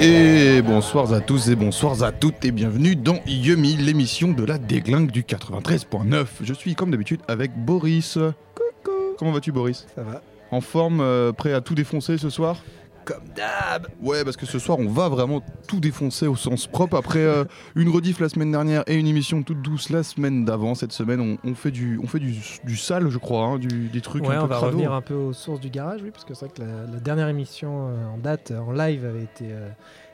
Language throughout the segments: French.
Et bonsoir à tous et bonsoir à toutes et bienvenue dans Yumi, l'émission de la déglingue du 93.9. Je suis comme d'habitude avec Boris. Coucou. Comment vas-tu Boris? Ça va. En forme, euh, prêt à tout défoncer ce soir? Comme d'hab Ouais, parce que ce soir, on va vraiment tout défoncer au sens propre. Après euh, une rediff la semaine dernière et une émission toute douce la semaine d'avant, cette semaine, on, on fait du, on fait du, du sale, je crois, hein, du- des trucs Ouais, un on peu va crado. revenir un peu aux sources du garage, oui, parce que c'est vrai que la, la dernière émission euh, en date, en live, avait été euh,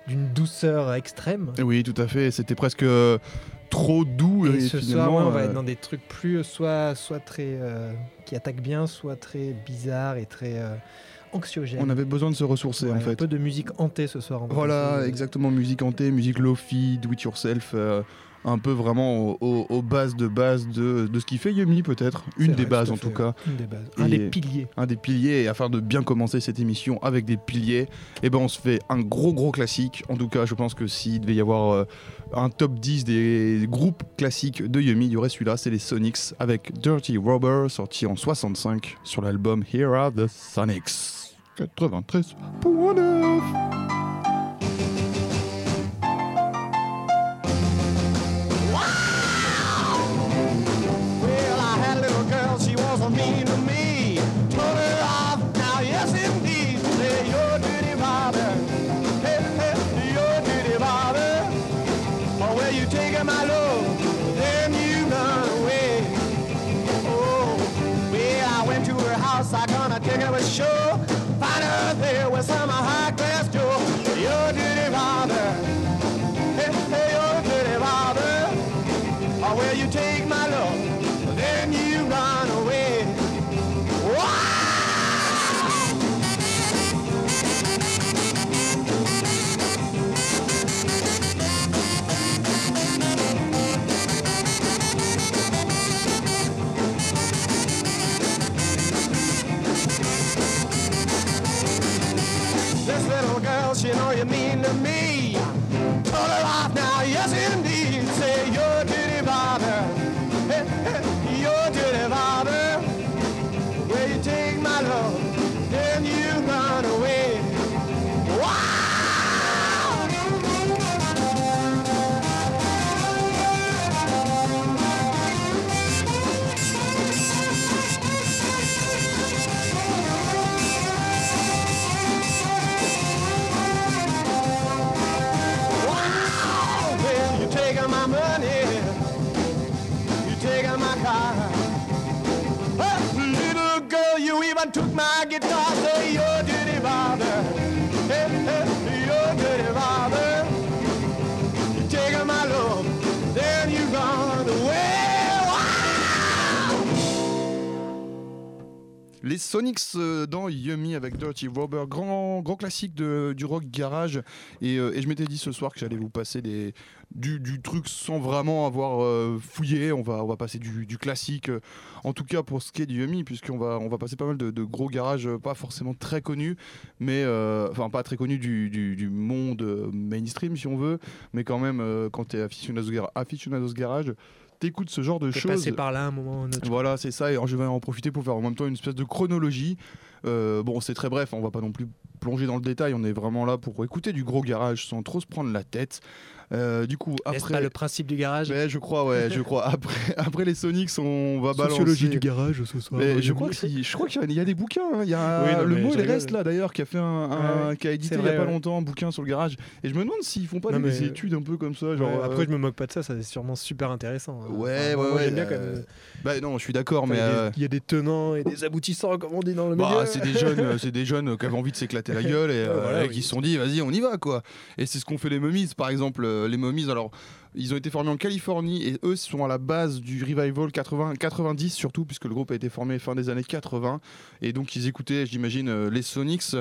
d'une douceur extrême. Oui, tout à fait. C'était presque trop doux. Et, et ce soir, ouais, on va être dans des trucs plus soit, soit très qui attaquent bien, soit très bizarres et très on avait besoin de se ressourcer Ouais, en Un fait. peu de musique hantée ce soir. va Voilà, exactement. Musique hantée, musique lofi, do it yourself. euh, un peu vraiment au- au- aux bases de base de, de ce qui fait Yumi, peut-être. Une vrai, des bases en tout fait, cas. Une des bases. Un des piliers. un des piliers et afin de bien commencer cette émission avec des piliers et ben on se fait un gros gros classique en tout cas je pense que s'il devait y avoir euh, un top 10 des groupes classiques de Yumi il y aurait celui-là c'est les Sonics avec Dirty Rubber sorti en 65 sur l'album Here Are the Sonics 93.9 took my guitar to your dirty barber. Les Sonics euh, dans Yummy avec Dirty Rubber, grand, grand classique du rock garage. Et, euh, et je m'étais dit ce soir que j'allais vous passer du, truc sans vraiment avoir euh, fouillé. On va, on va passer du, classique, en tout cas pour ce qui est du Yummy, puisqu'on va, on va passer pas mal de, gros garages, pas forcément très connus, mais enfin pas très connus du, monde mainstream si on veut, mais quand même, quand tu es aficionados, gar- aficionados garage, t'écoutes ce genre de choses. passé par là un moment ou un autre. Voilà, c'est ça. Et alors, je vais en profiter pour faire en même temps une espèce de chronologie. Euh, bon, c'est très bref, on va pas non plus plonger dans le détail. On est vraiment là pour écouter du gros garage sans trop se prendre la tête. Euh, du coup, après. pas le principe du garage Ouais, je crois, ouais, je crois. Après, après les Sonics, on va balancer. Sociologie du garage ce soir. Mais je crois que si- je crois qu'il y, a- des bouquins. hein. Il y a Oui, non, le mais mot il reste là d'ailleurs qui a fait un, un- Ouais, ouais. qui a édité il y a pas ouais. longtemps un bouquin sur le garage. Et je me demande s'ils font pas Non, des, des mais- études un peu comme ça, Ouais, genre. euh, Après, je me moque pas de ça, ça c'est sûrement super intéressant. hein. Ouais, ouais, ouais, J'aime bien euh, quand même. Bah non, je suis d'accord, mais. Il y a euh, des- tenants et des aboutissants, comme on dit dans le Bah, milieu. c'est des jeunes, euh, c'est des jeunes qui avaient envie de s'éclater la gueule et, euh, qui se sont dit vas-y on y va quoi. Et c'est ce qu'ont fait les Mummies par exemple. Euh, Les Mummies alors ils ont été formés en Californie et eux sont à la base du revival 80 90 surtout puisque le groupe a été formé fin des années 80 et donc ils écoutaient j'imagine euh, les Sonics.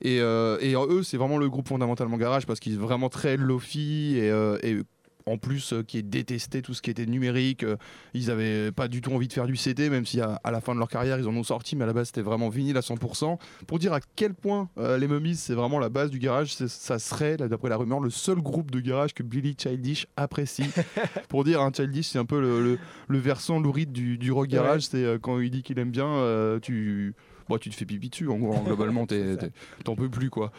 Et, euh, eux c'est vraiment le groupe fondamentalement garage parce qu'ils sont vraiment très lofi et en plus euh, qui détestait tout ce qui était numérique. euh, ils avaient pas du tout envie de faire du CD, même si à, à la fin de leur carrière ils en ont sorti, mais à la base c'était vraiment vinyle à 100%. Pour dire à quel point euh, les Mummies c'est vraiment la base du garage, ça serait, d'après la rumeur, le seul groupe de garage que Billy Childish apprécie. Pour dire, un Childish c'est un peu le, le- le versant louride du, du rock garage, c'est quand il dit qu'il aime bien, tu. Bon, tu te fais pipi dessus, en gros, hein, globalement, t'en peux plus, quoi.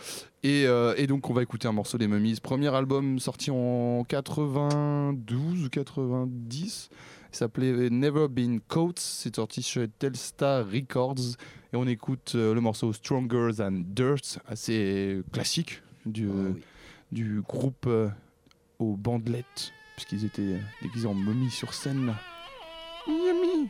Et, euh, et donc, on va écouter un morceau des Mummies. Premier album sorti en 92 ou 90. Il s'appelait Never Been Caught. C'est sorti chez Telstar Records. Et on écoute euh, le morceau Stronger Than Dirt, assez classique du, du groupe euh, aux bandelettes, puisqu'ils étaient déguisés en momies sur scène. Yummy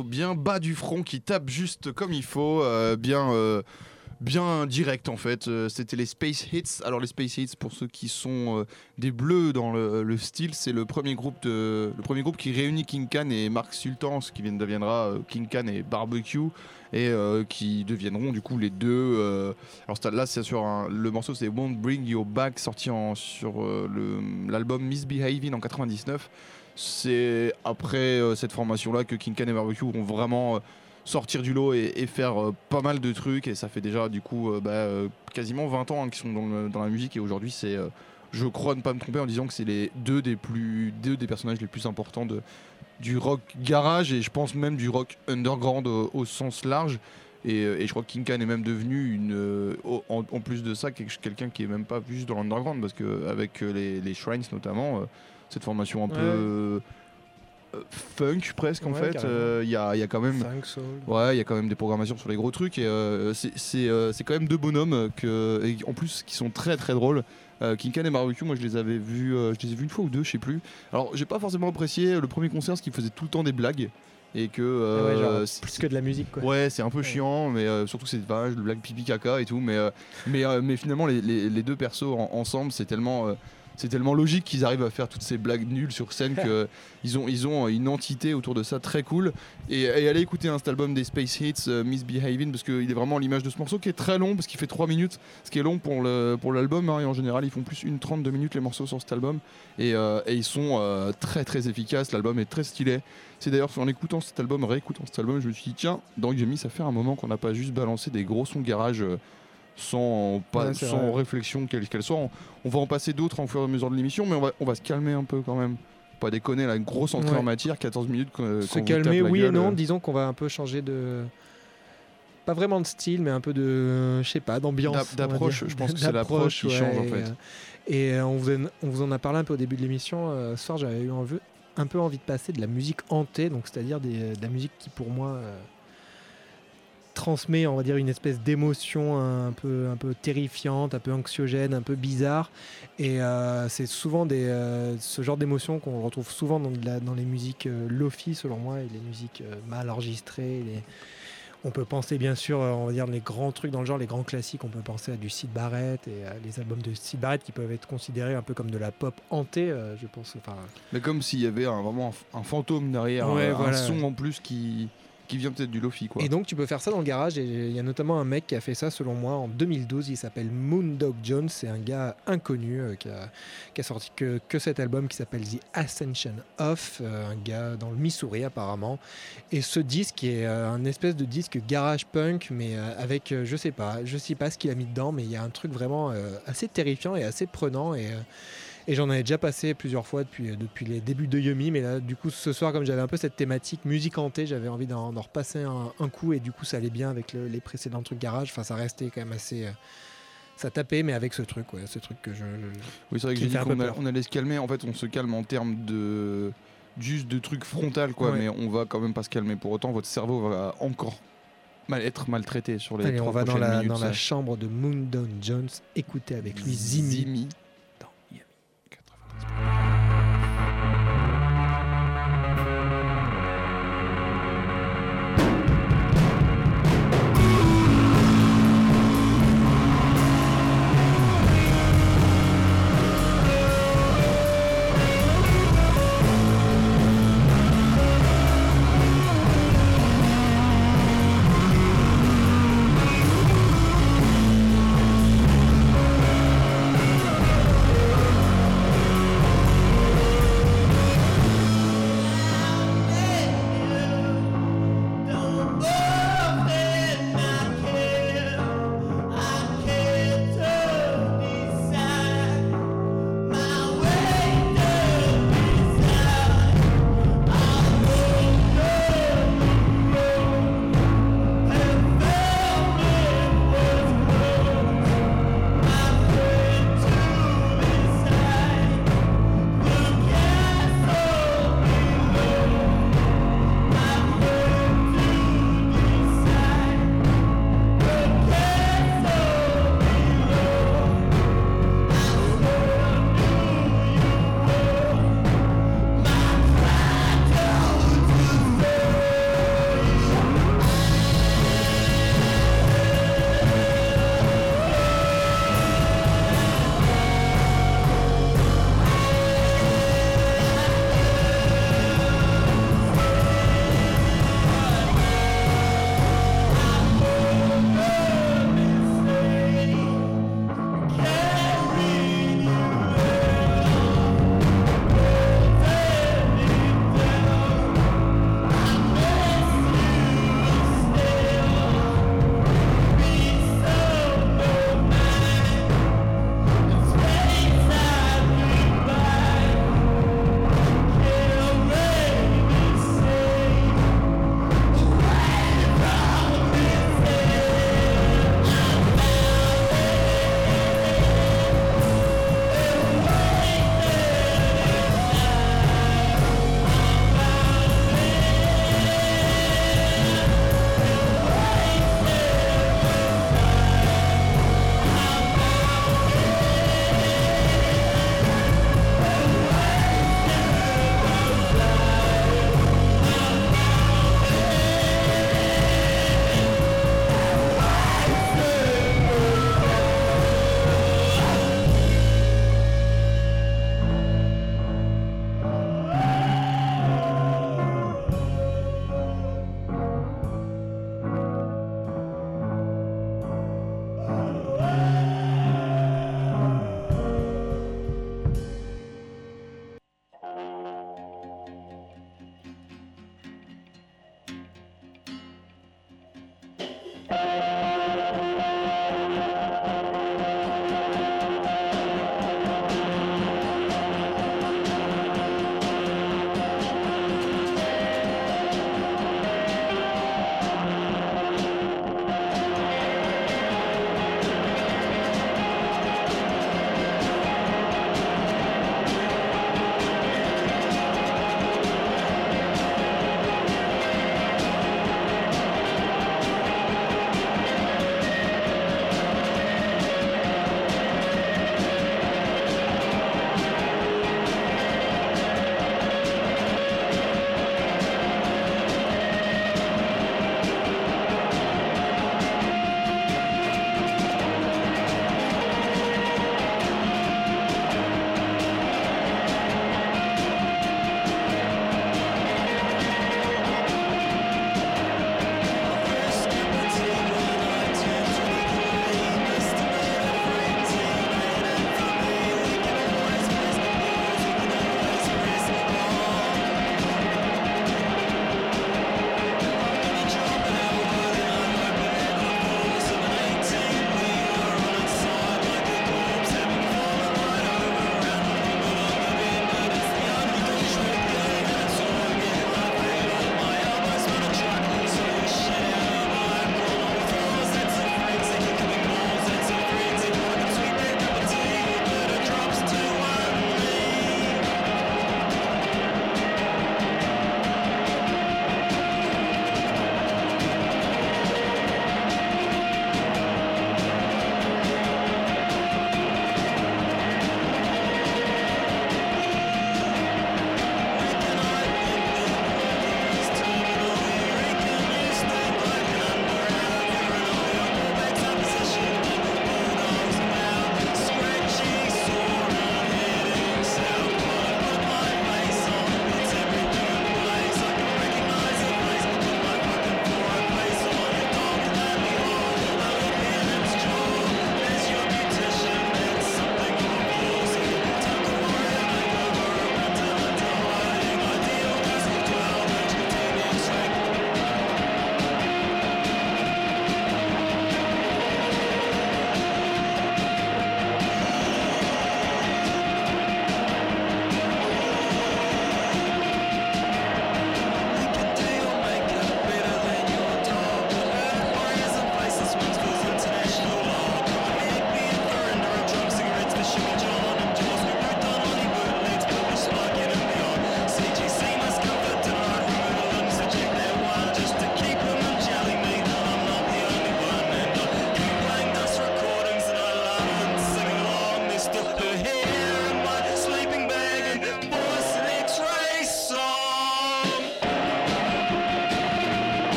bien bas du front qui tape juste comme il faut, euh, bien, euh, bien direct en fait. Euh, C'était les Space Hits. Alors les Space Hits, pour ceux qui sont des bleus dans le, le style, c'est le premier groupe le premier groupe qui réunit King Khan et Mark Sultan, ce qui deviendra King Khan et Barbecue, et qui deviendront du coup les deux. alors là, c'est sur le morceau, c'est Won't Bring Your Back, sorti sur euh, l'album Misbehaving en 99. C'est après euh, cette formation-là que King et Barbecue vont vraiment euh, sortir du lot et, faire euh, pas mal de trucs. Et ça fait déjà du coup bah, quasiment 20 ans hein, qu'ils sont dans, la musique. Et aujourd'hui, c'est, je crois ne pas me tromper en disant que c'est les deux des personnages les plus importants du rock garage et je pense même du rock underground au, sens large. Et, je crois que King est même devenu une, en, plus de ça quelqu'un qui est même pas juste dans l'underground parce que avec les, Shrines notamment, cette formation un peu euh, funk presque en fait, carrément. euh, il y, a, il y a quand même soul. Ouais, il y a quand même des programmations sur les gros trucs et euh, c'est euh, quand même deux bonhommes que, et en plus qui sont très très drôles. King Khan et Barbecue, moi je les avais vus, je les ai vus une fois ou deux, je sais plus. Alors j'ai pas forcément apprécié le premier concert parce qu'ils faisaient tout le temps des blagues et que Ah ouais, genre, plus que de la musique quoi. Ouais, c'est un peu Ouais. chiant, mais euh, surtout c'est vache, le blague pipi caca et tout. Mais, euh, mais, mais finalement, les, les- les deux persos en- ensemble, c'est tellement, c'est tellement logique qu'ils arrivent à faire toutes ces blagues nulles sur scène que ils ont, ils ont une entité autour de ça très cool. Et, et allez écouter hein, cet album des Space Hits, euh, Misbehaving, parce qu'il est vraiment à l'image de ce morceau qui est très long, parce qu'il fait 3 minutes, ce qui est long pour le pour l'album. hein, et en général, ils font plus une 32 minutes les morceaux sur cet album. Et, euh, et ils sont euh, très très efficaces. L'album est très stylé. C'est d'ailleurs en écoutant cet album, réécoutant cet album, je me suis dit tiens, dans Yumi, ça fait un moment qu'on n'a pas juste balancé des gros sons de garage sans, pas, Ouais, sans vrai. réflexion quelle qu'elle soit. On, on va en passer d'autres en fur et à mesure de l'émission, mais on va, on va se calmer un peu quand même. Pas déconner, la grosse entrée Ouais. en matière, 14 minutes. qu'on- Se calmer, oui et non. euh. Disons qu'on va un peu changer de. Pas vraiment de style, mais un peu de. Je sais pas, d'ambiance. D'approche, je pense que c'est l'approche qui ouais, change, en fait. euh, Et euh, on vous, en, on vous en a parlé un peu au début de l'émission. euh, ce soir, j'avais eu un peu envie de passer de la musique hantée, donc c'est-à-dire de la musique qui, pour moi. euh, transmet on va dire une espèce d'émotion un peu un peu terrifiante un peu anxiogène un peu bizarre et euh, c'est souvent des, euh, ce genre d'émotion qu'on retrouve souvent dans, de la- dans les musiques euh, lofi selon moi et les musiques euh, mal enregistrées. les- On peut penser bien sûr, on va dire les grands trucs dans le genre, les grands classiques. On peut penser à du Sid Barrett et à les albums de Sid Barrett qui peuvent être considérés un peu comme de la pop hantée, je pense. Enfin, Mais comme s'il y avait un- vraiment un, fantôme derrière, Ouais, un, un voilà. son en plus qui, vient peut-être du Lofi. Quoi. Et donc tu peux faire ça dans le garage et il y a notamment un mec qui a fait ça selon moi en 2012, il s'appelle Moondog Jones, c'est un gars inconnu euh, qui, a, sorti que, cet album qui s'appelle The Ascension Of, euh, un gars dans le Missouri apparemment. Et ce disque est euh, un espèce de disque garage punk mais avec, je sais pas, je sais pas ce qu'il a mis dedans mais il y a un truc vraiment assez terrifiant et assez prenant et... et j'en avais déjà passé plusieurs fois depuis, euh, depuis les débuts de Yumi, mais là, du coup, ce soir, comme j'avais un peu cette thématique musique hantée, j'avais envie d'en d'en repasser un, un coup, et du coup, ça allait bien avec le- les précédents trucs garage. Enfin, ça restait quand même assez. euh, ça tapait, mais avec ce truc, ouais, ce truc que je. je- Oui, c'est vrai que j'ai dit qu'on a- on allait se calmer. En fait, on se calme en termes de juste de trucs frontal, quoi. Ouais. Mais on va quand même pas se calmer. Pour autant, votre cerveau va encore mal être maltraité sur les Allez, on va dans la, minutes. dans la chambre de Moondon Jones, écouter avec lui Zimi. Zimi. Dans Yumi. Thank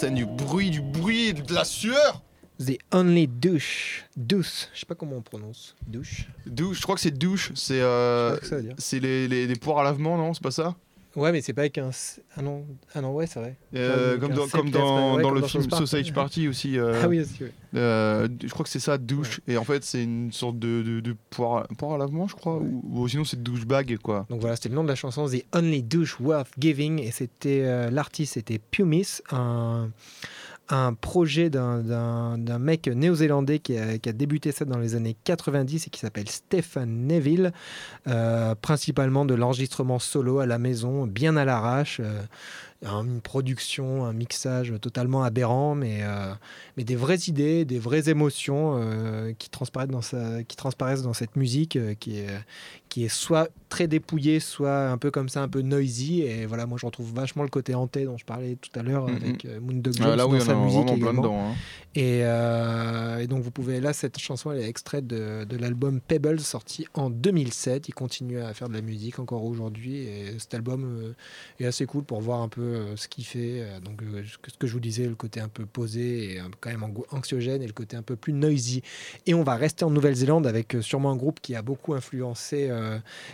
Larsen, du bruit, du bruit, de la sueur. The Only Douche. Douce. Je sais pas comment on prononce. Douche. Douche, je crois que c'est douche. C'est euh, c'est les, les, les poires à lavement, non C'est pas ça? Ouais, mais c'est pas avec un. s- Ah non, ah non ouais, c'est vrai. Euh, Comme dans, comme dans, ouais, dans comme le film. Sausage Party aussi. euh, Ah oui, aussi, ouais. euh, je crois que c'est ça, douche. Et en fait, c'est une sorte de, de, de poire, à- poire à lavement, je crois. Ou, ou sinon, c'est douchebag, quoi. Donc voilà, c'était le nom de la chanson The Only Douche Worth Giving et c'était euh, l'artiste c'était Pumis, un, un projet d'un- mec néo-zélandais qui a, qui a débuté ça dans les années 90 et qui s'appelle Stephen Neville, euh, principalement de l'enregistrement solo à la maison, bien à l'arrache. euh, une production, un mixage totalement aberrant, mais, euh, mais des vraies idées, des vraies émotions euh, qui, transparaissent dans sa, qui transparaissent dans cette musique euh, qui, est, qui est soit très dépouillée, soit un peu comme ça, un peu noisy. Et voilà, moi je retrouve vachement le côté hanté dont je parlais tout à l'heure Mhm. avec euh, Moondog Ah, Jones là, dans oui, sa musique également. dedans. hein. Et, et donc vous pouvez là cette chanson elle est extraite de, de l'album Pebbles sorti en 2007. Il continue à faire de la musique encore aujourd'hui et cet album est assez cool pour voir un peu euh, ce qu'il fait. Euh, donc euh, ce que je vous disais, le côté un peu posé et quand même anxiogène et le côté un peu plus noisy. Et on va rester en Nouvelle-Zélande avec sûrement un groupe qui a beaucoup influencé,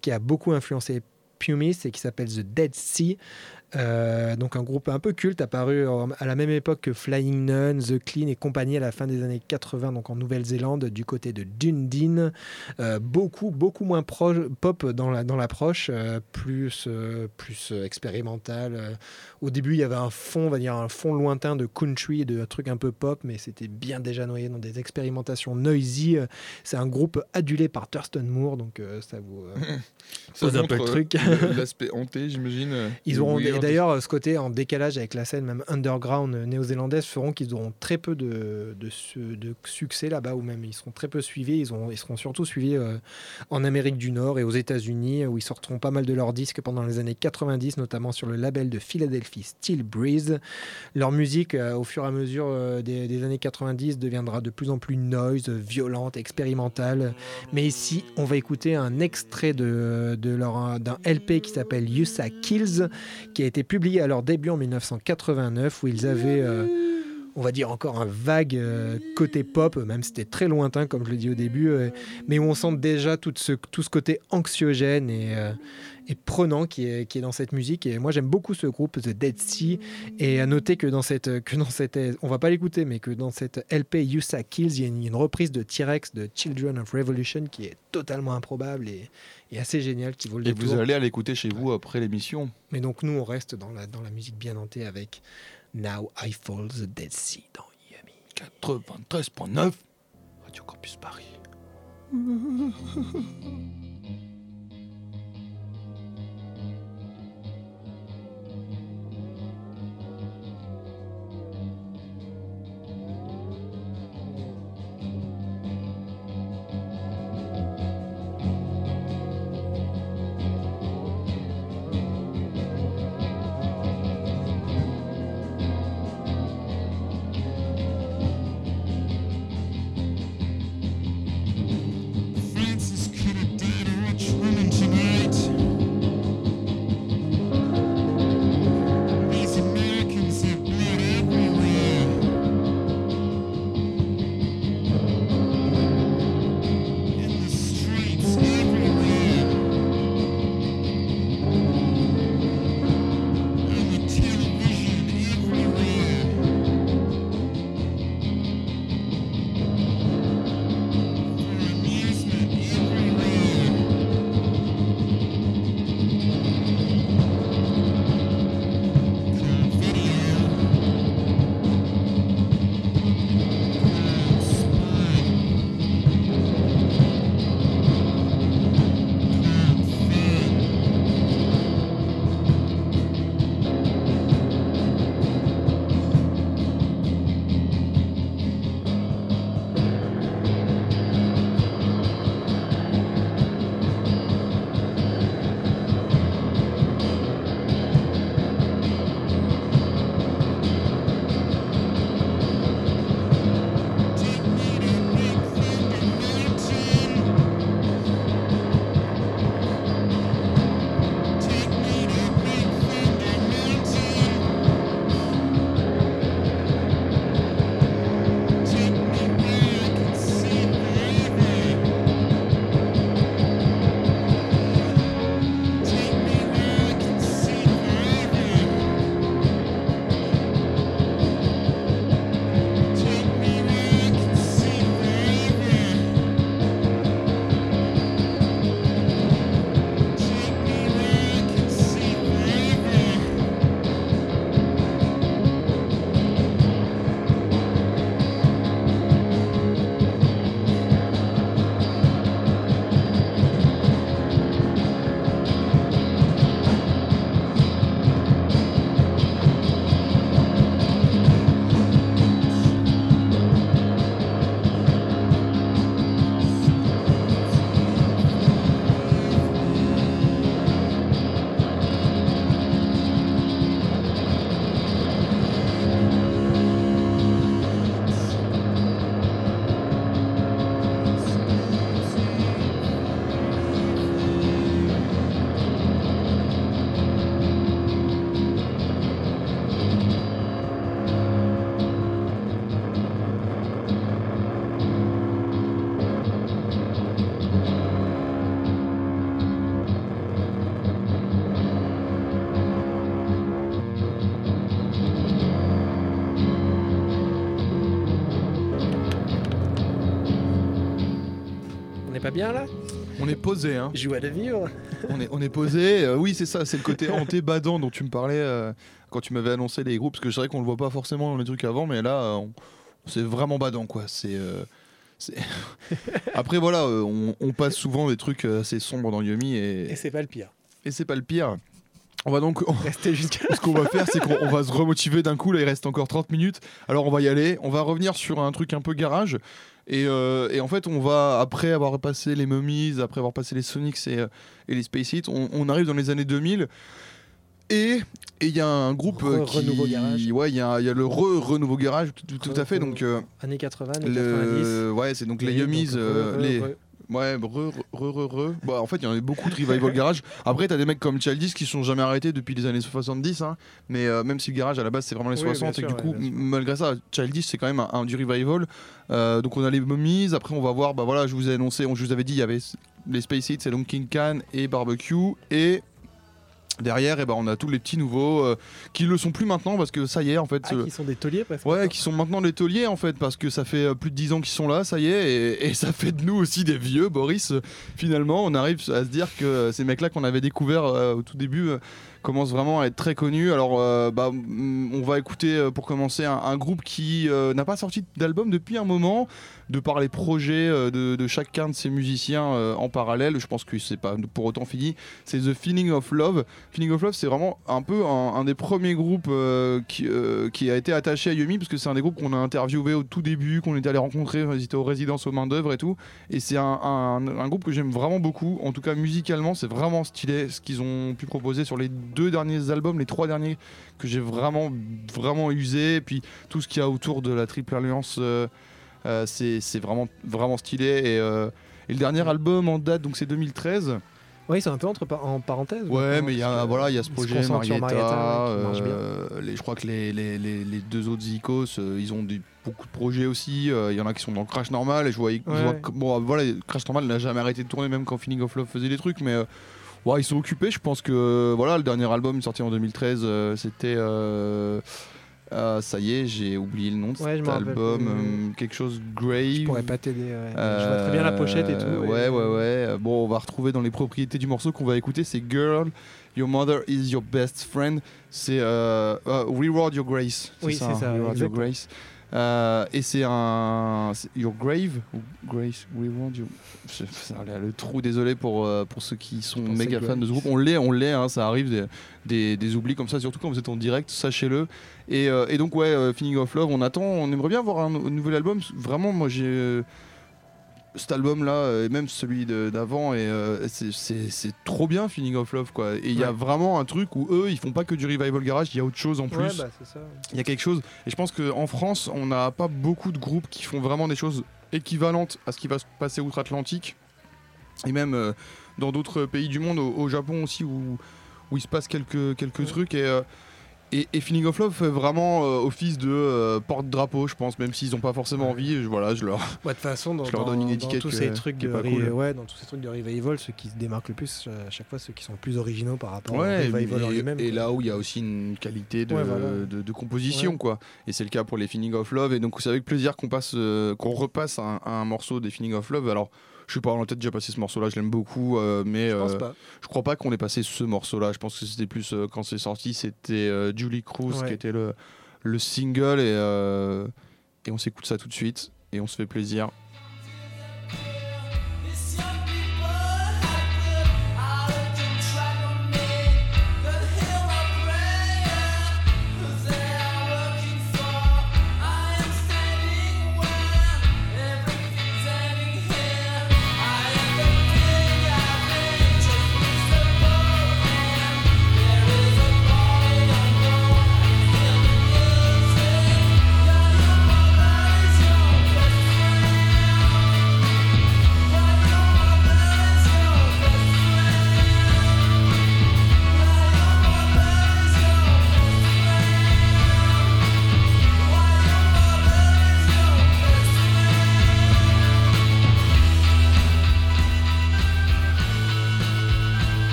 qui a beaucoup influencé Pumis et qui s'appelle The Dead Sea. Euh, donc un groupe un peu culte apparu à la même époque que Flying Nun, The Clean et compagnie à la fin des années 80 donc en Nouvelle-Zélande du côté de Dundee. Euh, beaucoup beaucoup moins proche, pop dans la- dans l'approche, euh, plus plus expérimental. Euh, au début il y avait un fond, on va dire un fond lointain de country et de trucs un peu pop, mais c'était bien déjà noyé dans des expérimentations noisy. Euh, C'est un groupe adulé par Thurston Moore donc euh, ça vous euh, Ça pose un peu le truc. euh, L'aspect hanté, j'imagine. euh, Ils auront et d'ailleurs ce côté en décalage avec la scène même underground néo-zélandaise feront qu'ils auront très peu de, de, su- de succès là-bas ou même ils seront très peu suivis. Ils, ont, ils seront surtout suivis euh, en Amérique du Nord et aux États-Unis où ils sortiront pas mal de leurs disques pendant les années 90, notamment sur le label de Philadelphie Steel Breeze. Leur musique euh, au fur et à mesure euh, des, années 90 deviendra de plus en plus noise, violente, expérimentale. Mais ici, on va écouter un extrait de, d'un LP qui s'appelle USA Kills qui a été publié à leur début en 1989, où ils avaient, euh, on va dire, encore un vague euh, côté pop, même si c'était très lointain, comme je l'ai dit au début, euh, mais où on sent déjà tout ce, tout ce côté anxiogène et, euh, et prenant qui est, qui est dans cette musique. Et moi, j'aime beaucoup ce groupe, The Dead Sea. Et à noter que dans cette, que dans cette, on va pas l'écouter, mais que dans cette LP USA Kills, il y a une, une reprise de T-Rex de Children of Revolution qui est totalement improbable et, et assez géniale, qui vaut le Et détour. vous allez à l'écouter chez vous après l'émission. Mais donc nous, on reste dans la, dans la musique bien hantée avec Now I Fall the Dead Sea dans Yummy. 93.9 Radio Campus Paris. pas bien là On est posé, hein. Joie de vivre. on, est, on est posé. euh, oui, c'est ça, c'est le côté anté-badant dont tu me parlais euh, quand tu m'avais annoncé les groupes. Parce que c'est vrai qu'on le voit pas forcément dans les trucs avant, mais là, euh, on- c'est vraiment badant, quoi. C'est. euh, Après, voilà, euh, on, on passe souvent des trucs assez sombres dans Yumi et, Et c'est pas le pire. et c'est pas le pire. On va donc. Restez jusqu'à. Ce qu'on va faire, c'est qu'on on va se remotiver d'un coup. Là, il reste encore 30 minutes. Alors, on va y aller. On va revenir sur un truc un peu garage. Et, euh, et en fait, on va, après avoir passé les Mummies, après avoir passé les Sonics et, euh, et les Space Hits, on, on arrive dans les années 2000. Et il y a un groupe euh, Re- qui. renouveau garage. Ouais, il y a, il y a le re- renouveau garage, tout, tout à fait. Donc, euh, Années 80, années le, ouais, c'est donc 90. les Yummies. Les, Ouais, re, re, re, re. Bah, en fait, il y en a beaucoup de revival garage. Après, t'as des mecs comme Childish qui sont jamais arrêtés depuis les années 70. hein. Mais euh, même si le garage à la base c'est vraiment les Oui, 60 bien et que du coup, ouais, malgré ça, Childish c'est quand même un, un du revival. Euh, donc on a les mummies. Après, on va voir. Bah voilà, je vous ai annoncé, on, je vous avais dit, il y avait les Space Hits, et donc King Can et Barbecue et derrière, et ben on a tous les petits nouveaux euh, qui le sont plus maintenant parce que ça y est en fait. Ah, euh, qui sont des tauliers presque. Ouais, qui sont maintenant les tauliers en fait, parce que ça fait euh, plus de 10 ans qu'ils sont là, ça y est, et, et ça fait de nous aussi des vieux, Boris. Finalement, on arrive à se dire que euh, ces mecs-là qu'on avait découverts au tout début commencent vraiment à être très connus. Alors, euh, bah, mm, on va écouter euh, pour commencer un, groupe qui euh, n'a pas sorti d'album depuis un moment, de par les projets de, chacun de ces musiciens en parallèle. Je pense que c'est pas pour autant fini. C'est The Feeling of Love. Feeling of Love, c'est vraiment un peu un, des premiers groupes qui, a été attaché à Yumi, parce que c'est un des groupes qu'on a interviewé au tout début, qu'on était allé rencontrer, ils étaient aux résidences aux mains d'œuvre et tout. Et c'est un- un groupe que j'aime vraiment beaucoup. En tout cas, musicalement, c'est vraiment stylé ce qu'ils ont pu proposer sur les deux derniers albums, les trois derniers que j'ai vraiment, vraiment usé. Et puis tout ce qu'il y a autour de la Triple Alliance, euh, euh, c'est c'est vraiment, vraiment stylé. Et, euh, et le dernier album en date, donc c'est 2013. Ouais, ils sont un peu entre par- en parenthèse. Ouais, mais il y a voilà, il y a ce projet Marietta. Marietta, ouais, marche bien. euh, les, je crois que les, les, les, les deux autres Zikos, euh, ils ont des, beaucoup de projets aussi. euh, Il y en a qui sont dans Crash Normal et je vois, je que- bon, voilà, Crash Normal n'a jamais arrêté de tourner même quand Feeling of Love faisait des trucs, mais euh, ils sont occupés. Je pense que euh, voilà, le dernier album sorti en 2013, euh, c'était euh, ah, ça y est, j'ai oublié le nom de Ouais, cet album, euh, quelque chose Grave. Je pourrais pas t'aider. ouais. Je vois très bien la pochette et tout. Euh, Ouais, ouais, ouais. Euh, Bon, on va retrouver dans les propriétés du morceau qu'on va écouter, c'est Girl, Your Mother is Your Best Friend. C'est euh, euh, Reward Your Grace. Oui, ça, c'est hein, ça, Reward Your. Grace. Euh, et c'est un. Your Grave ou Grace Reward ça, le, trou, désolé pour, euh, pour ceux qui sont méga fans de ce groupe. On l'est, on l'est, hein, ça arrive des, des, des oublis comme ça, surtout quand vous êtes en direct, sachez-le. Et, euh, et donc, ouais, Feeling of Love, on attend, on aimerait bien voir un, un nouvel album. Vraiment, moi j'ai. Euh, cet album là et même celui d'avant et euh, c'est- trop bien Feeling of Love quoi. Et il y a vraiment un truc où eux ils font pas que du revival garage il y a autre chose en plus. Ouais, bah, il y a quelque chose. Et je pense qu'en France on n'a pas beaucoup de groupes qui font vraiment des choses équivalentes à ce qui va se passer outre-Atlantique. Et même euh, dans d'autres pays du monde au, au Japon aussi où, où il se passe quelques, quelques Ouais. trucs. Et, euh, et, et Feeling of Love fait vraiment euh, office de euh, porte-drapeau je pense même s'ils n'ont pas forcément envie je- voilà je leur Ouais, de toute façon, dans, Je leur donne une dans étiquette tous que- ces trucs qui est de pas re- cool. ouais, dans tous ces trucs de revival, ceux qui se démarquent le plus, euh, à chaque fois ceux qui sont le plus originaux par rapport Ouais, au revival en et, lui-même. et quoi. là où il y a aussi une qualité de, Ouais, voilà. de, de composition, quoi. Et c'est le cas pour les Feeling of Love. Et donc c'est avec plaisir qu'on passe, euh, qu'on repasse un, un morceau des Feeling of Love. Alors, je sais pas, a peut-être déjà passé ce morceau-là, je l'aime beaucoup, euh, mais Je pense euh, pas. je crois pas qu'on ait passé ce morceau-là. Je pense que c'était plus euh, quand c'est sorti, c'était Julie Cruz Ouais. qui était le, le single. Et, euh, et on s'écoute ça tout de suite et on se fait plaisir.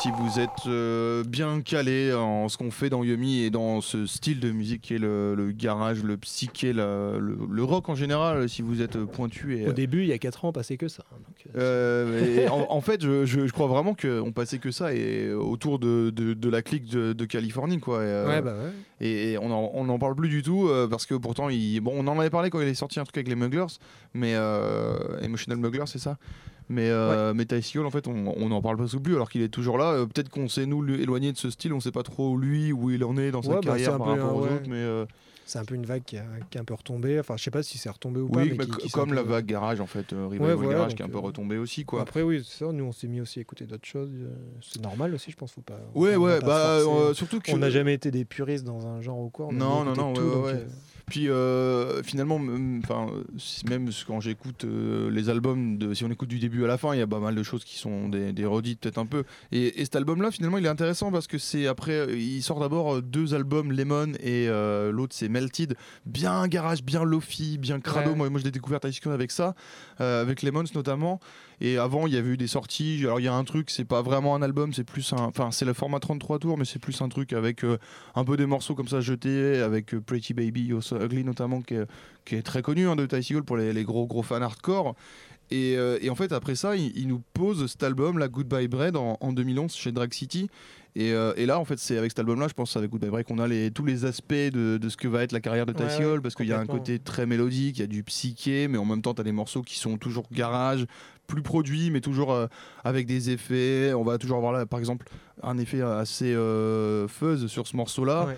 Si vous êtes euh, bien calé en ce qu'on fait dans Yumi et dans ce style de musique qui est le, le garage, le psyché, le, le rock en général, si vous êtes pointu. Et, Au début, il y a 4 ans, on passait que ça. hein, donc, euh, Euh, et en, en fait, je, je- je crois vraiment qu'on passait que ça et autour de, de- de la clique de, de Californie, quoi. Et, euh, Ouais, bah ouais. et, et on en- on n'en parle plus du tout euh, parce que pourtant, il, bon, on en avait parlé quand il est sorti un truc avec les Mugglers, mais euh, Emotional Mugglers, c'est ça? Mais, euh, mais Ty Segall, en fait, on n'en parle pas plus alors qu'il est toujours là. Euh, Peut-être qu'on s'est nous éloigné de ce style, on sait pas trop lui où il en est dans sa Ouais, bah, carrière par peu rapport aux ouais. autres, mais euh, C'est un peu une vague qui, a- qui est un peu retombée. Enfin, je sais pas si c'est retombé ou pas. oui, mais mais qui- co- qui s'est comme la vague garage en fait, euh, Revival Ouais, Garage qui est un peu euh, retombé aussi quoi. Après, oui, c'est ça. Nous, on s'est mis aussi à écouter d'autres choses. C'est normal aussi, je pense. Faut pas. Ouais, ouais, pas bah euh, surtout que On n'a jamais été des puristes dans un genre ou quoi. on Non, non, non, tout, ouais, donc, ouais, ouais. Puis euh, finalement, enfin, même quand j'écoute euh, les albums, de, si on écoute du début à la fin, il y a pas mal de choses qui sont des, des redites peut-être un peu. Et, et cet album-là, finalement, il est intéressant parce que c'est après, euh, il sort d'abord deux albums, Lemon et euh, l'autre c'est Melted, bien garage, bien lofi, bien crado. Ouais. Moi, moi, je l'ai découvert à avec ça, avec Lemons notamment. Et avant, il y avait eu des sorties. Alors, il y a un truc, c'est pas vraiment un album, c'est plus un. Enfin, c'est le format 33 tours, mais c'est plus un truc avec euh, un peu des morceaux comme ça jetés, avec euh, Pretty Baby, Ugly notamment, qui est, très connu hein, de Ty pour les, les gros gros fans hardcore. Et, euh, et en fait, après ça, il, il nous pose cet album, la Goodbye Bread, en, en 2011 chez Drag City. Et, euh, et là, en fait, c'est avec cet album-là, je pense, avec Goodbye Bread, qu'on a les, tous les aspects de, de ce que va être la carrière de Ty Ouais, parce qu'il y a un côté très mélodique, il y a du psyché, mais en même temps, tu as des morceaux qui sont toujours garage, plus produits, mais toujours euh, avec des effets. On va toujours avoir là, par exemple, un effet assez fuzz sur ce morceau-là. Ouais.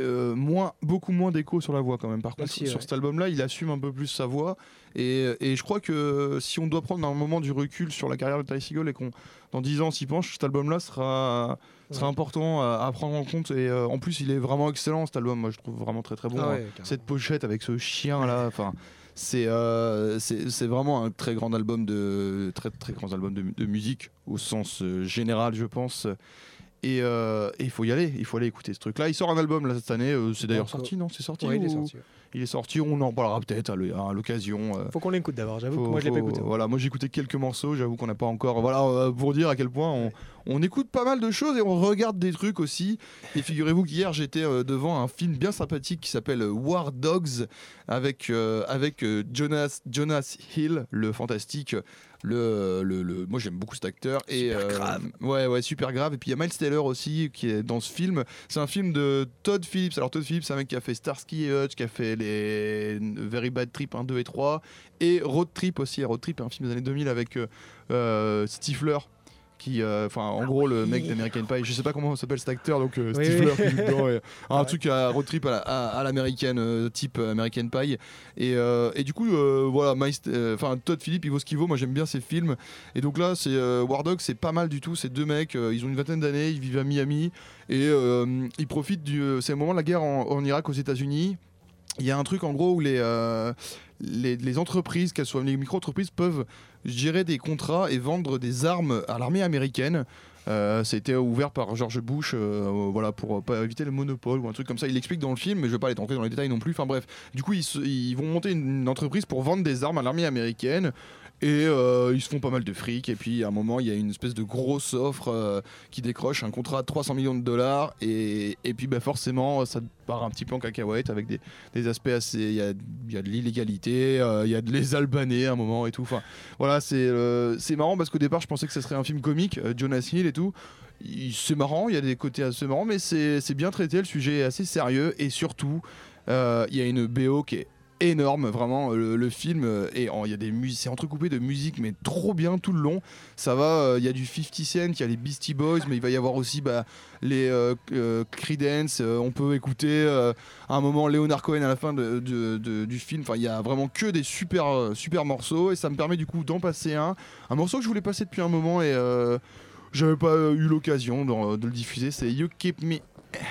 Euh, moins, beaucoup moins d'écho sur la voix quand même. Par contre, Aussi, sur ouais. cet album-là, il assume un peu plus sa voix. Et, et je crois que si on doit prendre un moment du recul sur la carrière de Ty Segall et qu'on dans 10 ans s'y penche, cet album-là sera, sera Ouais. important à, à prendre en compte. Et euh, en plus, il est vraiment excellent cet album. Moi, je trouve vraiment très très bon. Ah hein. ouais. Cette pochette avec ce chien là, enfin. C'est euh, c'est c'est vraiment un très grand album de très très grand album de, de musique au sens euh, général je pense et euh, et il faut y aller il faut aller écouter ce truc là il sort un album là cette année euh, c'est d'ailleurs sorti non? C'est sorti Ouais, il est sorti. Il est sorti on en parlera peut-être à l'occasion euh, Faut qu'on l'écoute d'abord. J'avoue moi, je l'ai pas écouté. Voilà, moi j'ai écouté quelques morceaux, j'avoue qu'on n'a pas encore. Voilà, euh, pour dire à quel point on, on écoute pas mal de choses et on regarde des trucs aussi. Et figurez-vous qu'hier j'étais euh, devant un film bien sympathique qui s'appelle euh, War Dogs avec, euh, avec Jonas, Jonas Hill, le fantastique. Le, le, le- moi j'aime beaucoup cet acteur et Super euh, grave. ouais ouais super grave et puis il y a Miles Taylor aussi qui est dans ce film c'est un film de Todd Phillips alors Todd Phillips c'est un mec qui a fait Starsky et Hutch qui a fait les Very Bad Trip 1 2 et 3 et Road Trip aussi. Road Trip est un film des années 2000 avec euh, Stifler. Qui, euh, enfin, en gros, le mec d'American Pie, je sais pas comment s'appelle cet acteur, donc euh, Oui, Stifler oui. qui joue dedans, et un Ouais. truc à road trip à, à- à l'américaine, euh, type American Pie. Et, et du coup, voilà, enfin Todd Phillips, il vaut ce qu'il vaut. Moi, j'aime bien ses films. Et donc là, c'est War Dog, c'est pas mal du tout. Ces deux mecs, ils ont une vingtaine d'années, ils vivent à Miami et ils profitent du. C'est le moment de la guerre en, en Irak aux États-Unis. Il y a un truc en gros où les, euh, les, les entreprises, qu'elles soient les micro-entreprises, peuvent gérer des contrats et vendre des armes à l'armée américaine. Euh, ça a été ouvert par George Bush euh, voilà, pour pas éviter le monopole ou un truc comme ça. Il l'explique dans le film, mais je vais pas aller rentrer dans les détails non plus. Enfin bref, du coup, ils, vont monter une entreprise pour vendre des armes à l'armée américaine. Et euh, ils se font pas mal de fric. Et puis à un moment, il y a une espèce de grosse offre euh, qui décroche un contrat de 300 millions de dollars. Et, et puis bah, forcément, ça part un petit peu en cacahuète avec des, des aspects assez. Il y a, y a de l'illégalité, euh, il y a de les Albanais à un moment et tout. Enfin, voilà, c'est c'est marrant parce qu'au départ, je pensais que ce serait un film comique, Jonas Hill et tout. C'est marrant, il y a des côtés assez marrants, mais c'est bien traité. Le sujet est assez sérieux et surtout, il y a une BO qui est énorme vraiment le, le film euh, et en- il y a des musiques c'est entrecoupé de musique mais trop bien tout le long. Ça va euh, il y a du 50 Cent il y a les Beastie Boys mais il va y avoir aussi bah, les euh, euh, Creedence euh, on peut écouter euh, à un moment Leonard Cohen à la fin du film. Enfin il y a vraiment que des super euh, super morceaux et ça me permet du coup d'en passer un. Un morceau que je voulais passer depuis un moment et euh, j'avais pas eu l'occasion de, de le diffuser c'est You Keep Me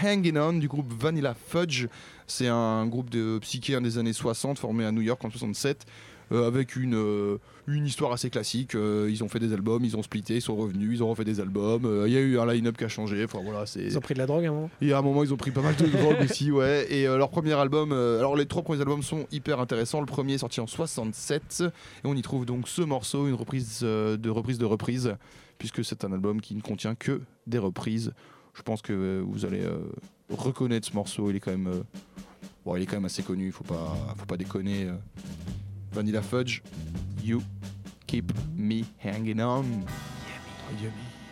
Hanging On du groupe Vanilla Fudge c'est un groupe de psyché des années 60 formé à New York en 67 euh, avec une, euh, une histoire assez classique. Euh, ils ont fait des albums, ils ont splitté, ils sont revenus, ils ont refait des albums. Il y a eu un line-up qui a changé. Enfin voilà. Ils ont pris de la drogue à un moment Et à un moment, ils ont pris pas mal de drogue aussi, ouais. Et leur premier album, alors les trois premiers albums sont hyper intéressants. Le premier est sorti en 67 et on y trouve donc ce morceau, une reprise de reprise de reprise, puisque c'est un album qui ne contient que des reprises. Je pense que euh, vous allez euh, reconnaître ce morceau. Il est quand même, euh, bon, il est quand même assez connu. Il faut pas, faut pas déconner. Vanilla Fudge, You Keep Me Hanging On. Yummy. Set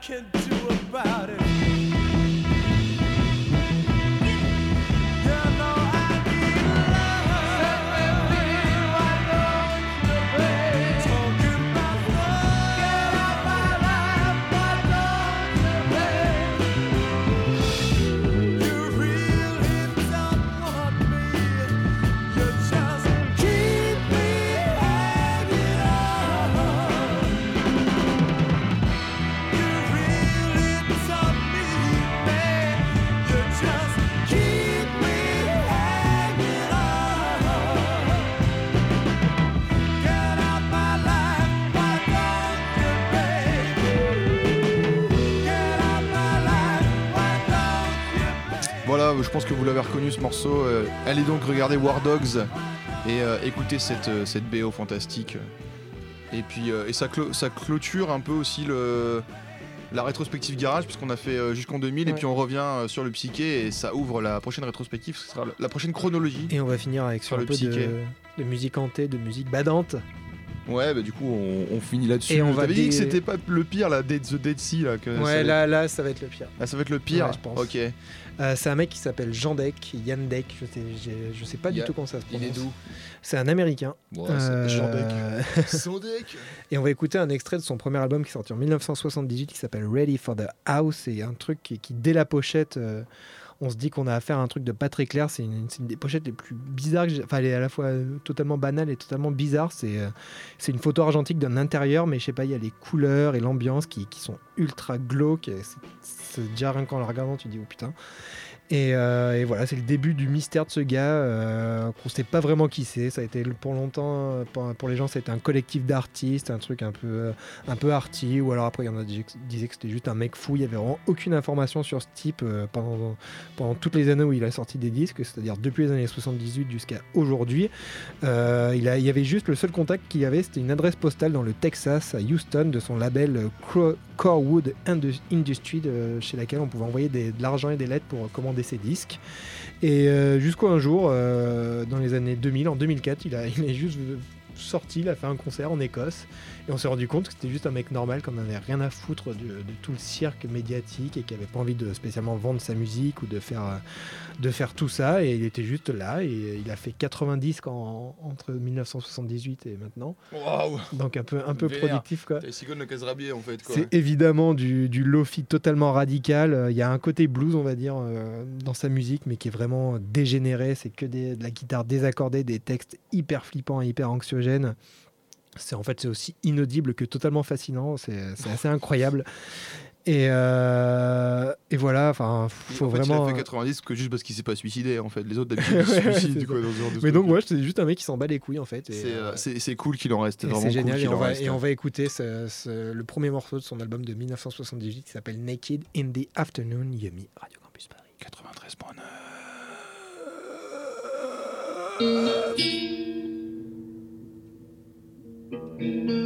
can do ce morceau. Euh, allez donc regarder War Dogs et euh, écoutez cette, euh, cette BO fantastique. Et puis et ça, clo- ça clôture un peu aussi le, la rétrospective garage puisqu'on a fait jusqu'en 2000 et puis on revient sur le psyché et ça ouvre la prochaine rétrospective, ce sera la prochaine chronologie. Et on va finir avec Sur sur un le peu de musique hantée, de musique badante. Ouais, bah du coup on, on finit là-dessus. Et on va dit dé- que c'était pas le pire là, Dead, The Dead Sea là. Que ouais, là, là, ça va être le pire. Ah, ça va être le pire. Ouais, je pense. Ok. Euh, c'est un mec qui s'appelle Jean Deck, Yann Deck, je sais, je sais pas du tout comment ça se Il prononce. est d'où? C'est un américain. Bon, Euh, Jean Deck. Son deck. Et on va écouter un extrait de son premier album qui est sorti en 1978 qui s'appelle Ready for the House. C'est un truc qui, qui, dès la pochette, euh, on se dit qu'on a affaire à un truc de pas très clair. C'est une, des pochettes les plus bizarres. Enfin, elle est à la fois euh, totalement banale et totalement bizarre. C'est euh, c'est une photo argentique d'un intérieur, mais je sais pas, il y a les couleurs et l'ambiance qui, qui sont ultra glauques. C'est déjà rien qu'en la regardant, tu dis oh putain. Et, euh, et voilà, c'est le début du mystère de ce gars euh, qu'on sait pas vraiment qui c'est. Ça a été pour longtemps, euh, pour, les gens, c'était un collectif d'artistes, un truc un peu, euh, un peu arty. Ou alors après, il y en a qui disaient que c'était juste un mec fou. Il y avait vraiment aucune information sur ce type pendant, toutes les années où il a sorti des disques, c'est-à-dire depuis les années 78 jusqu'à aujourd'hui. Il, y avait juste le seul contact qu'il avait, c'était une adresse postale dans le Texas, à Houston, de son label Corewood Indu- Industry, chez laquelle on pouvait envoyer de l'argent et des lettres pour commander ses disques. Et euh, jusqu'au un jour, euh, dans les années 2000, en 2004, il, a, il est juste sorti, il a fait un concert en Écosse, et on s'est rendu compte que c'était juste un mec normal, qu'on n'avait rien à foutre de, de tout le cirque médiatique, et qui avait pas envie de spécialement vendre sa musique ou de faire, euh, de faire tout ça, et il était juste là, et il a fait 90 quand, entre 1978 et maintenant, Waouh. donc un peu, un peu Vénère. productif quoi. Le en fait. C'est évidemment du, du lofi totalement radical. Il y a un côté blues, on va dire, euh, dans sa musique, mais qui est vraiment dégénéré. C'est que des- de la guitare désaccordée, des textes hyper flippants, hyper anxiogènes. C'est en fait c'est aussi inaudible que totalement fascinant. C'est c'est assez incroyable. Et, euh, et voilà, enfin, faut en fait, vraiment. il a fait 90 que juste parce qu'il s'est pas suicidé en fait. Les autres d'habitude se suicident c'est quoi ça. dans ce genre de Mais donc, ouais, c'est juste un mec qui s'en bat les couilles en fait. c'est euh, euh, cool qu'il en reste. C'est génial. cool et, on va, reste. et on va écouter ce- ce- le premier morceau de son album de 1978 qui s'appelle Naked in the Afternoon, Yumi, Radio Campus Paris. 93.9. I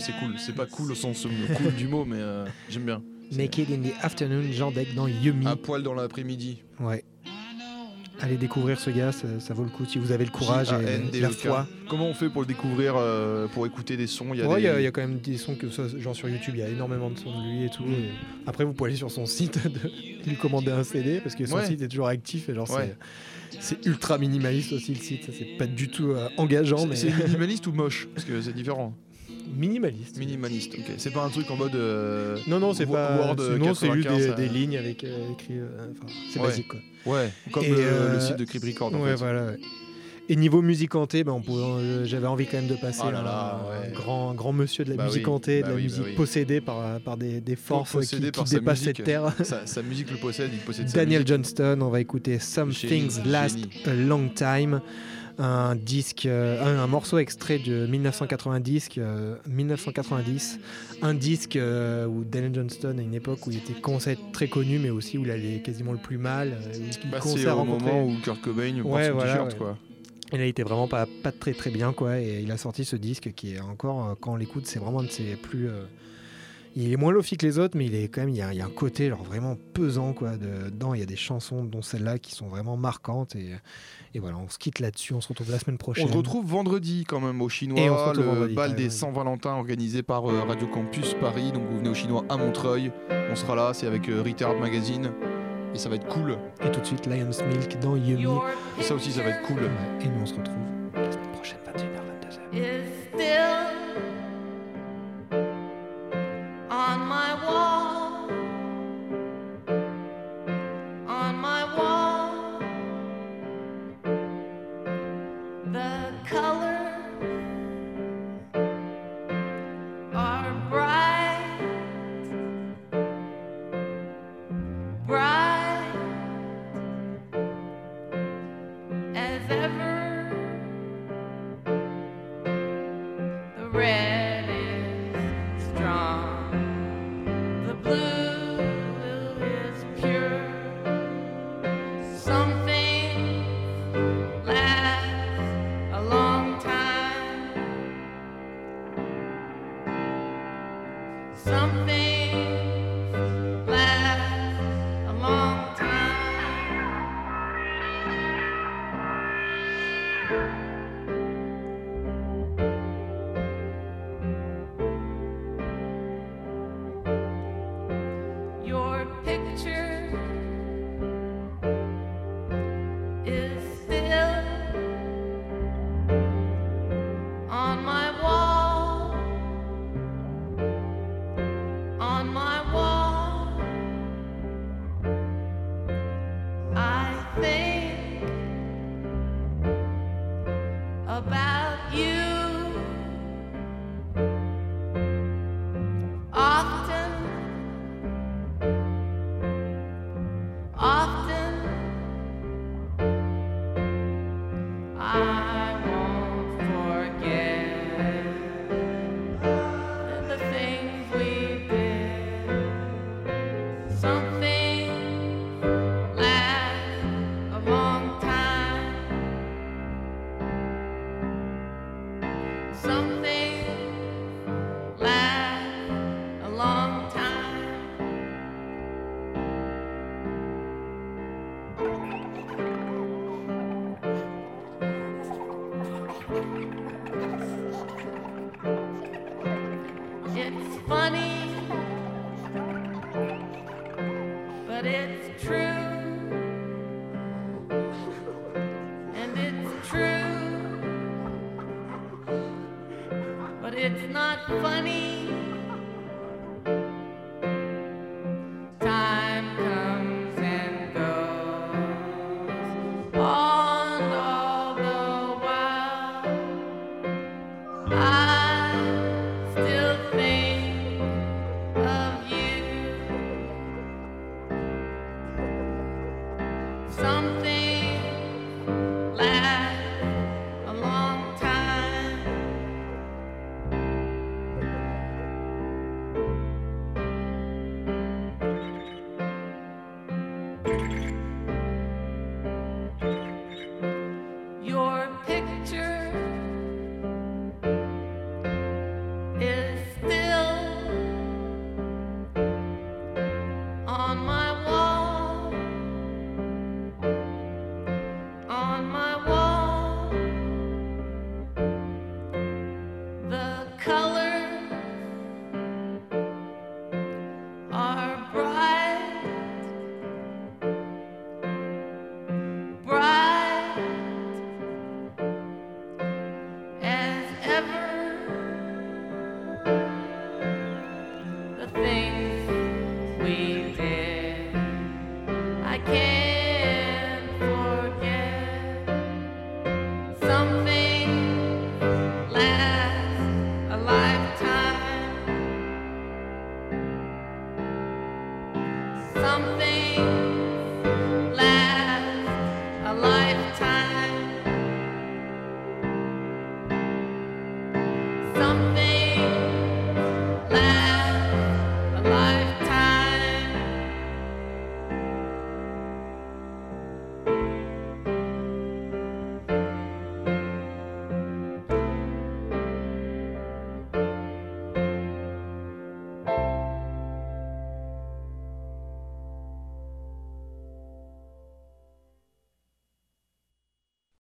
c'est c'est cool. C'est pas cool au sens euh, cool du mot, mais euh, j'aime bien. Naked in the Afternoon, Jean Deck dans Yumi. À poil dans l'après-midi. Ouais. Allez découvrir ce gars, ça, ça vaut le coup si vous avez le courage et J-A-N-D-E-K. la foi. Comment on fait pour le découvrir, euh, pour écouter des sons? Il y a Ouais, il des... y, a- il y a quand même des sons que genre sur YouTube, il y a énormément de sons de lui et tout. et après, vous pouvez aller sur son site, de, lui commander un CD parce que son Ouais. site est toujours actif et genre Ouais. c'est- ultra minimaliste aussi le site. C'est pas du tout euh, engageant, C'est- mais C'est minimaliste ou moche? Parce que c'est différent. Minimaliste. Minimaliste, ok. C'est pas un truc en mode. euh, Non, non, c'est pas. Word non, c'est juste 95, des, euh, des lignes avec euh, écrit. enfin, c'est Ouais. basique quoi. Ouais, comme Et, le, le site de Crip Record. en ouais, fait. voilà. ouais. Et niveau musique hantée, ben, euh, j'avais envie quand même de passer Oh là un, là, un ouais. grand, grand monsieur de la Bah musique oui, hantée, bah de la oui, bah musique oui. possédée par, par des, des forces qui, qui dépassent cette terre. Sa, sa musique le possède, il possède Daniel. Johnston, on va écouter Some Things Last génie. a Long Time, un disque, euh, un, un morceau extrait de 1990, euh, 1990, un disque euh, où Daniel Johnston à une époque où il était être très connu, mais aussi où il allait quasiment le plus mal, euh, il Bah, commençait c'est à au rencontrer- moment où Kurt Cobain porte Ouais, son voilà, t-shirt, ouais. quoi. il a été vraiment pas, pas très très bien quoi et il a sorti ce disque qui est encore euh, quand on l'écoute c'est vraiment de ses plus euh, il est moins lofi que les autres mais il est quand même il y a, il y a un côté genre vraiment pesant quoi de- dedans il y a des chansons dont celle-là qui sont vraiment marquantes et, et voilà on se quitte là-dessus on se retrouve la semaine prochaine On se retrouve vendredi quand même au Chinois, Et on se le vendredi, bal des. Saint-Valentin organisé par euh, Radio Campus Paris. Donc vous venez au Chinois à Montreuil. On sera là, c'est avec euh, Retard Magazine. Et ça va être cool. et tout de suite Lion's Milk dans Yumi Et ça aussi, ça va être cool. et nous on se retrouve la semaine prochaine 21h 22h